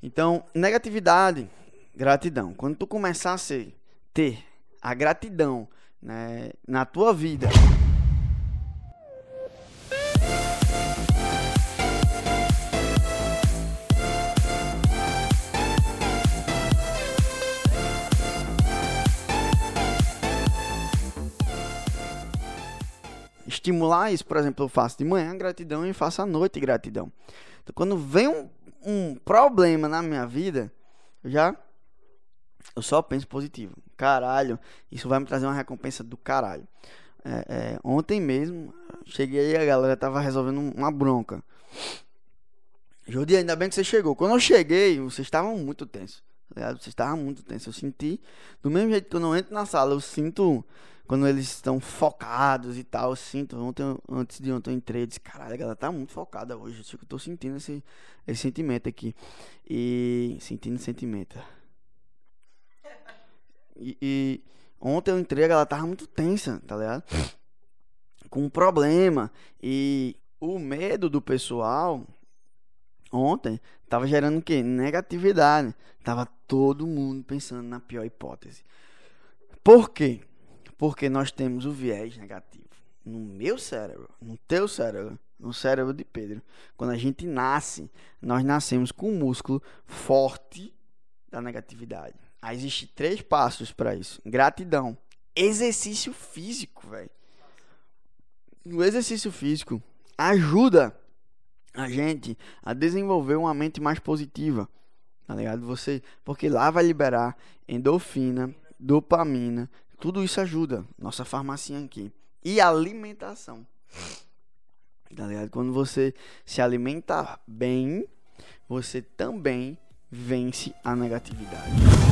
Então, negatividade, gratidão. Quando tu começar a ser, ter a gratidão né, na tua vida, estimular isso, por exemplo, eu faço de manhã gratidão e faço à noite gratidão. Então, quando vem um, um problema na minha vida, já eu só penso positivo. Caralho, isso vai me trazer uma recompensa do caralho. É, é, ontem mesmo, cheguei aí a galera tava resolvendo uma bronca. Jordi, ainda bem que você chegou. Quando eu cheguei, vocês estavam muito tensos. Tá vocês estavam muito tensos. Eu senti, do mesmo jeito que eu não entro na sala, eu sinto quando eles estão focados e tal, eu sinto. Ontem, antes de ontem eu entrei, eu disse, caralho, a galera tá muito focada hoje. Eu tô sentindo esse, esse sentimento aqui. E. Sentindo sentimento. E, e, ontem eu entrei, a galera tava muito tensa, tá ligado? Com um problema. E o medo do pessoal ontem tava gerando o quê? Negatividade. Tava todo mundo pensando na pior hipótese. Por quê? Porque nós temos o viés negativo. No meu cérebro, no teu cérebro, no cérebro de Pedro. Quando a gente nasce, nós nascemos com um músculo forte da negatividade. Aí existem três passos para isso: gratidão, exercício físico, velho. O exercício físico ajuda a gente a desenvolver uma mente mais positiva, tá ligado? Você, porque lá vai liberar endorfina, dopamina, tudo isso ajuda. Nossa farmacinha aqui. E alimentação. Tá ligado? Quando você se alimenta bem, você também vence a negatividade.